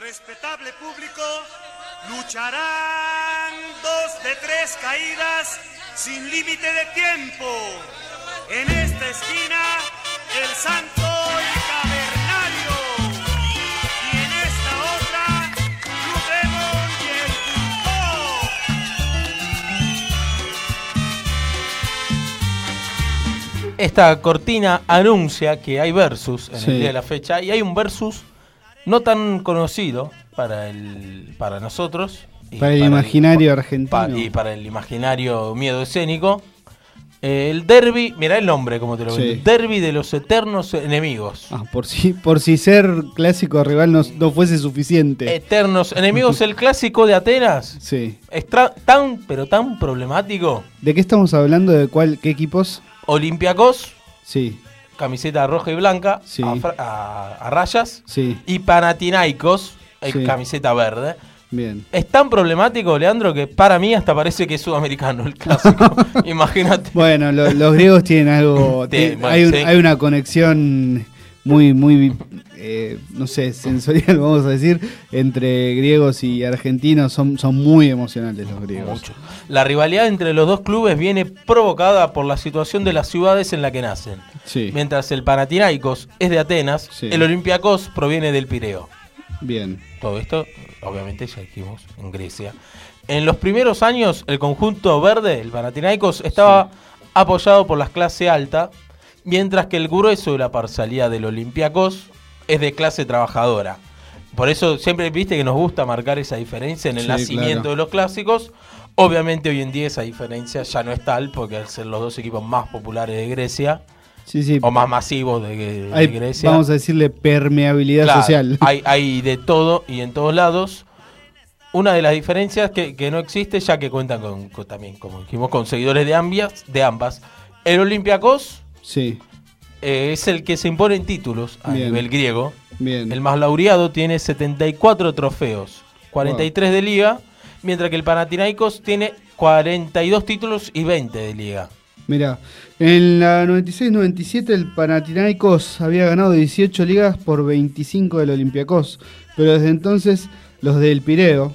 Respetable público, lucharán dos de tres caídas sin límite de tiempo. En esta esquina, el Santo y Cavernario. Y en esta otra, Blue Demon y el Pulpo. Esta cortina anuncia que hay versus en Sí. el día de la fecha y hay un versus no tan conocido para el para nosotros y Para el imaginario argentino. y para el imaginario miedo escénico Eh, el derby mira el nombre como te lo Sí. derby de los eternos enemigos Ah, por si, por si ser clásico rival no, no fuese suficiente. eternos enemigos el clásico de Atenas sí. es tan pero tan problemático ¿De qué estamos hablando? ¿De cuál, qué equipos? Olympiacos Sí, camiseta roja y blanca Sí. a, fra- a- a rayas sí, y Panathinaikos eh, Sí. camiseta verde bien. Es tan problemático, Leandro, que para mí hasta parece que es sudamericano el clásico. Imagínate. Bueno, lo- los griegos tienen algo. Hay, un- hay una conexión muy, muy, eh, no sé, sensorial, vamos a decir, entre griegos y argentinos. Son, son muy emocionantes los griegos. Mucho. La rivalidad entre los dos clubes viene provocada por la situación de las ciudades en la que nacen. Sí, Mientras el Panathinaikos es de Atenas, Sí. el Olympiacos proviene del Pireo. bien. Todo esto, obviamente, ya dijimos, en Grecia. En los primeros años, el conjunto verde, el Panathinaikos, estaba apoyado por la clase alta, mientras que el grueso de la parcialidad del Olympiacos es de clase trabajadora. Por eso siempre viste que nos gusta marcar esa diferencia en el Sí, nacimiento claro. de los clásicos. Obviamente hoy en día esa diferencia ya no es tal, porque al ser los dos equipos más populares de Grecia, Sí, sí. o más masivos de, de Hay, Grecia. vamos a decirle permeabilidad Claro, social. Hay, hay de todo y en todos lados. Una de las diferencias que, que no existe, ya que cuentan con, con- también, como dijimos, con seguidores de ambas. De ambas. El Olympiacos Sí, eh, es el que se impone en títulos a Bien. nivel griego. bien. El más laureado tiene 74 trofeos, 43 de liga, mientras que el Panathinaikos tiene 42 títulos y 20 de liga. Mira, en la 96-97 el Panathinaikos había ganado 18 ligas por 25 del Olympiacos, pero desde entonces los del Pireo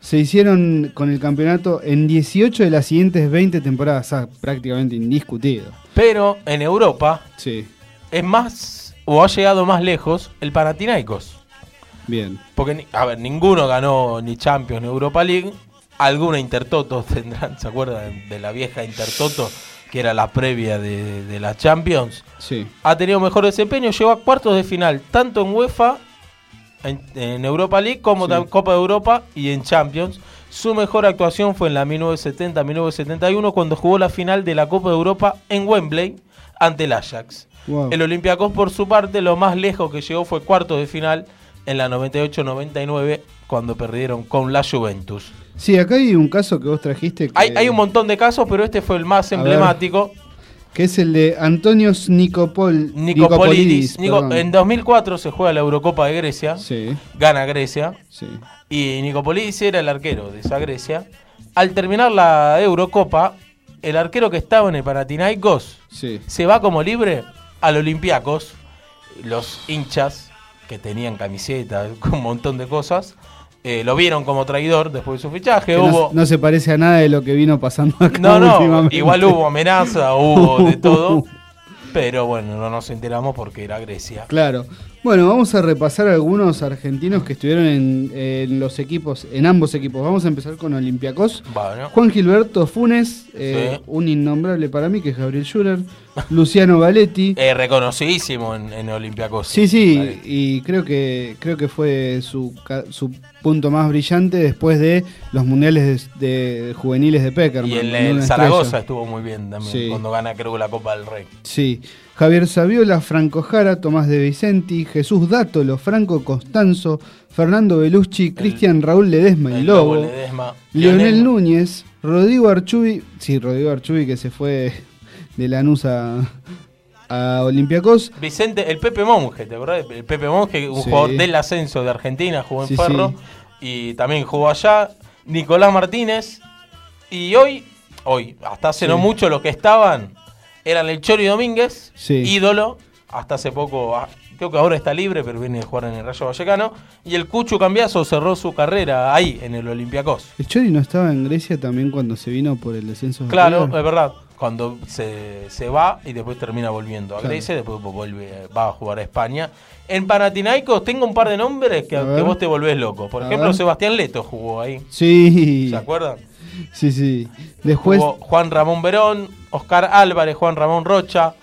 se hicieron con el campeonato en 18 de las siguientes 20 temporadas, ah, prácticamente indiscutido. Pero en Europa Sí, es más, o ha llegado más lejos, el Panathinaikos. bien. Porque, a ver, ninguno ganó ni Champions ni Europa League. Alguna Intertoto tendrán, ¿se acuerdan de la vieja Intertoto? Que era la previa de, de la Champions. Sí, Ha tenido mejor desempeño, llegó a cuartos de final, tanto en UEFA, en, en Europa League, como Sí. Copa de Europa y en Champions. Su mejor actuación fue en la 1970-1971, cuando jugó la final de la Copa de Europa en Wembley ante el Ajax. wow. El Olympiacos, por su parte, lo más lejos que llegó fue cuartos de final en la 98-99, cuando perdieron con la Juventus. Sí, acá hay un caso que vos trajiste que, Hay, hay un montón de casos, pero este fue el más emblemático. Que es el de Antonios Nicopol, Nicopolidis. Nico- en 2004 se juega la Eurocopa de Grecia, Sí, gana Grecia, sí, y Nicopolidis era el arquero de esa Grecia. Al terminar la Eurocopa, el arquero que estaba en el Panathinaikos sí. se va como libre al Olympiacos. Los hinchas que tenían camiseta, con un montón de cosas, eh, lo vieron como traidor después de su fichaje. Que no- hubo, no, se parece a nada de lo que vino pasando acá no, no, igual hubo amenaza, hubo de todo. Pero bueno, no nos enteramos porque era Grecia. Claro. Bueno, vamos a repasar algunos argentinos que estuvieron en, en los equipos, en ambos equipos. Vamos a empezar con Olympiacos. Bueno, Juan Gilberto Funes, eh, Sí. un innombrable para mí, que es Gabriel Schurer. Luciano Galetti. eh, reconocidísimo en, en Olympiacos. Sí, sí, y creo que creo que fue su, su punto más brillante después de los mundiales de, de juveniles de Peckerman. Y en estrella. Zaragoza estuvo muy bien también, Sí. cuando gana creo la Copa del Rey. Sí. Javier Saviola, Franco Jara, Tomás de Vicenti, Jesús Dátolo, Franco Costanzo, Fernando Belucci, Cristian Raúl Ledesma y El Lobo, Ledesma, Lionel Núñez, Rodrigo Archubi, sí, Rodrigo Archubi que se fue de Lanús a, a Olympiacos. Vicente, el Pepe Monge, ¿te acordás? El Pepe Monge, un Sí. jugador del ascenso de Argentina, jugó en Sí, Ferro y también jugó allá. Nicolás Martínez. Y hoy, hoy, hasta hace no mucho, los que estaban eran el Chori Domínguez, Sí. ídolo, hasta hace poco, ah, creo que ahora está libre, pero viene a jugar en el Rayo Vallecano. Y el Cucho Cambiazo cerró su carrera ahí, en el Olympiacos. ¿El Chori no estaba en Grecia también cuando se vino por el descenso? de Claro, es verdad. Cuando se, se va y después termina volviendo a Claro. Grecia, después vuelve, va a jugar a España. En Panathinaikos tengo un par de nombres que, que vos te volvés loco. Por A ejemplo, ver. Sebastián Leto jugó ahí. Sí. ¿Se acuerdan? Sí, sí. Después, Jugó Juan Ramón Verón, Oscar Álvarez, Juan Ramón Rocha,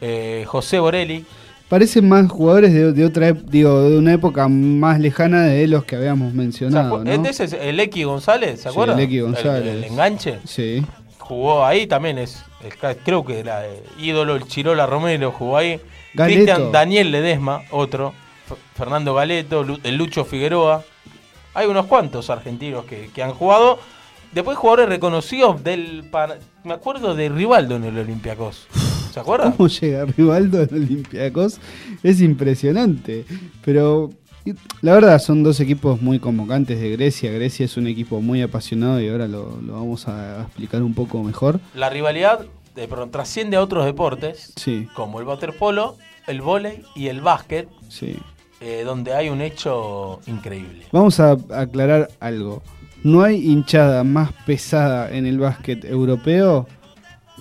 eh, José Borelli. parecen más jugadores de, de otra digo, de una época más lejana de los que habíamos ¿Se mencionado, acu- ¿no? Este es el X González, ¿se Sí, acuerdan? el X González. El, el enganche. Sí. Jugó ahí también, es el creo que era eh, ídolo, el Chirola Romero jugó ahí. Cristian Daniel Ledesma, otro. F- Fernando Galeto, el Lucho Figueroa. Hay unos cuantos argentinos que, que han jugado. Después jugadores reconocidos del... Me acuerdo de Rivaldo en el Olympiacos. ¿Se acuerdan? ¿Cómo llega Rivaldo al Olympiacos? Es impresionante. Pero la verdad son dos equipos muy convocantes de Grecia. Grecia es un equipo muy apasionado y ahora lo, lo vamos a explicar un poco mejor. La rivalidad de pronto trasciende a otros deportes, Sí, como el waterpolo, el vóley y el básquet, sí. eh, donde hay un hecho increíble. Vamos a aclarar algo. No hay hinchada más pesada en el básquet europeo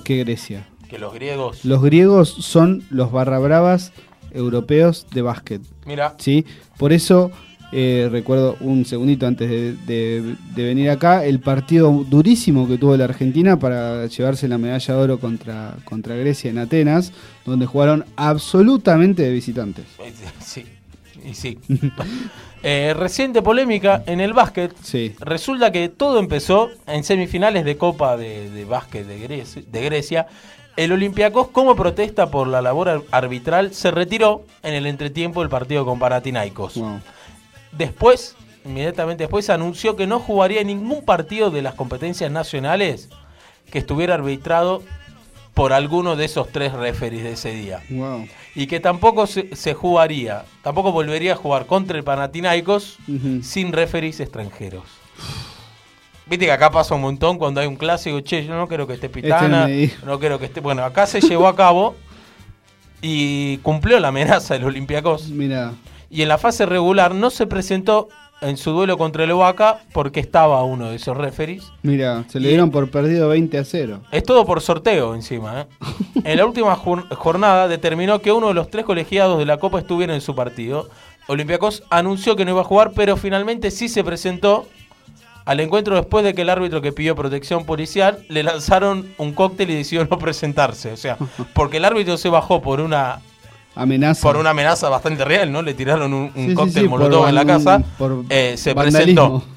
que Grecia. Que los griegos... Los griegos son los barra bravas europeos de básquet. Mira, ¿sí? Por eso, eh, recuerdo un segundito antes de, de- de venir acá, el partido durísimo que tuvo la Argentina para llevarse la medalla de oro contra, contra Grecia en Atenas, donde jugaron absolutamente de visitantes. sí, y sí. Eh, reciente polémica en el básquet. Sí, Resulta que todo empezó en semifinales de Copa de, de Básquet de Grecia, de Grecia. El Olympiacos, como protesta por la labor ar- arbitral, se retiró en el entretiempo del partido con Panathinaikos. wow. Después, inmediatamente después, anunció que no jugaría ningún partido de las competencias nacionales que estuviera arbitrado por alguno de esos tres referees de ese día. wow. Y que tampoco se, se jugaría, tampoco volvería a jugar contra el Panathinaikos sin referees extranjeros. Viste que acá pasa un montón cuando hay un clásico, che, yo no quiero que esté Pitana, Este dijo. no quiero que esté... Bueno, acá se llevó a cabo y cumplió la amenaza del Olympiacos. Mira, Y en la fase regular no se presentó en su duelo contra el Oaxaca porque estaba uno de esos referees. mira, se le dieron por perdido 20 a 0. Es todo por sorteo encima. ¿eh? En la última jor- jornada determinó que uno de los tres colegiados de la Copa estuviera en su partido. Olympiacos anunció que no iba a jugar, pero finalmente sí se presentó al encuentro después de que el árbitro que pidió protección policial le lanzaron un cóctel y decidió no presentarse. O sea, porque el árbitro se bajó por una Amenaza. por una amenaza bastante real, ¿no? Le tiraron un, un Sí, cóctel sí, molotov por en la casa. por eh, se vandalismo. presentó.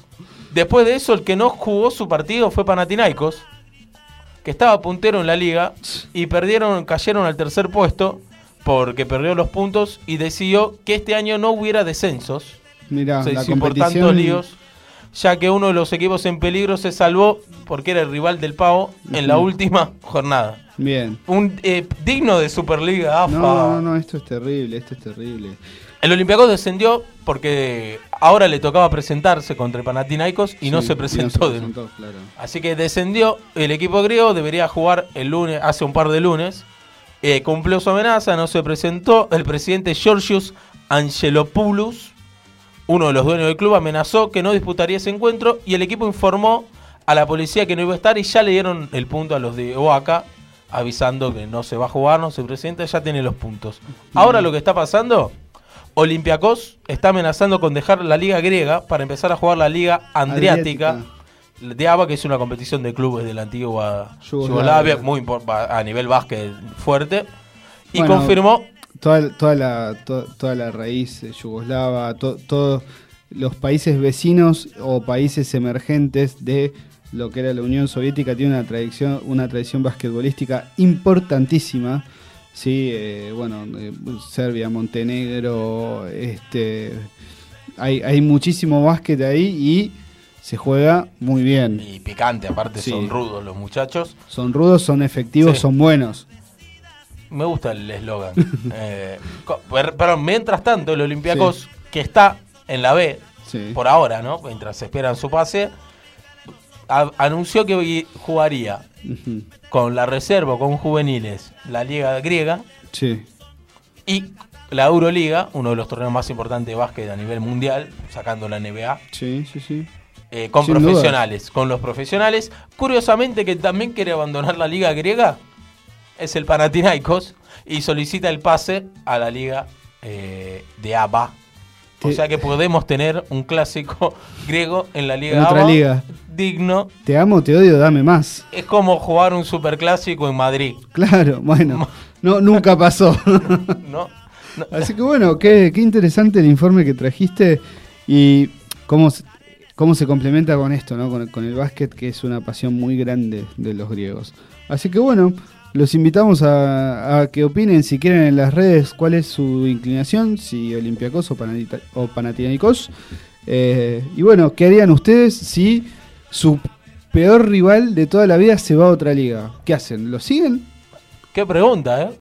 Después de eso, el que no jugó su partido fue Panathinaikos, que estaba puntero en la liga y perdieron, cayeron al tercer puesto porque perdió los puntos y decidió que este año no hubiera descensos. Mira, se la hizo por competición. líos, ya que uno de los equipos en peligro se salvó porque era el rival del Pavo en la última jornada. Bien. Un eh, digno de Superliga AFA. No, no, no, esto es terrible, esto es terrible. El Olympiacos descendió porque ahora le tocaba presentarse contra el Panathinaikos y no se presentó. nuevo. presentó, claro. Así que descendió. El equipo griego debería jugar el lunes, hace un par de lunes. Eh, cumplió su amenaza, no se presentó. El presidente Georgios Angelopoulos, uno de los dueños del club, amenazó que no disputaría ese encuentro y el equipo informó a la policía que no iba a estar y ya le dieron el punto a los de Oaxaca, avisando que no se va a jugar, no se presenta, ya tiene los puntos. Ahora lo que está pasando, Olympiacos está amenazando con dejar la liga griega para empezar a jugar la liga andriática de ABA, que es una competición de clubes de la antigua Yugoslavia. Muy a nivel básquet fuerte. Y Bueno, confirmó, Toda, toda, la, to- toda la raíz yugoslava, to- todos los países vecinos o países emergentes de lo que era la Unión Soviética tiene una tradición, una tradición basquetbolística importantísima. Sí, eh, bueno, eh, Serbia, Montenegro, este, hay, hay muchísimo básquet ahí y se juega muy bien. y picante, aparte Sí. son rudos los muchachos. Son rudos, son efectivos, Sí. son buenos. Me gusta el eslogan. Eh, co- per- pero mientras tanto, el Olympiacos, que está en la B, Sí. por ahora, ¿no? Mientras esperan su pase, anunció que jugaría con la reserva, con juveniles, la liga griega, Sí. y la Euroliga, uno de los torneos más importantes de básquet a nivel mundial, sacando la NBA. Sí, sí, sí. Eh, con Sin profesionales, con los profesionales. Curiosamente que también quiere abandonar la liga griega es el Panathinaikos y solicita el pase a la liga eh, de ABA. O sea que podemos tener un clásico griego en la liga En otra ABA liga. digno. Te amo, te odio, dame más. Es como jugar un superclásico en Madrid, Claro, bueno. No, nunca pasó. ¿no? No, Así que bueno, qué, qué interesante el informe que trajiste y cómo, se- cómo se complementa con esto, ¿no? Con, con el básquet, que es una pasión muy grande de los griegos. Así que bueno, los invitamos a, que opinen si quieren en las redes cuál es su inclinación, si Olympiacos o, o Panathinaikos. Eh, y bueno, ¿qué harían ustedes si su peor rival de toda la vida se va a otra liga? ¿Qué hacen? ¿Lo siguen? Qué pregunta, ¿eh?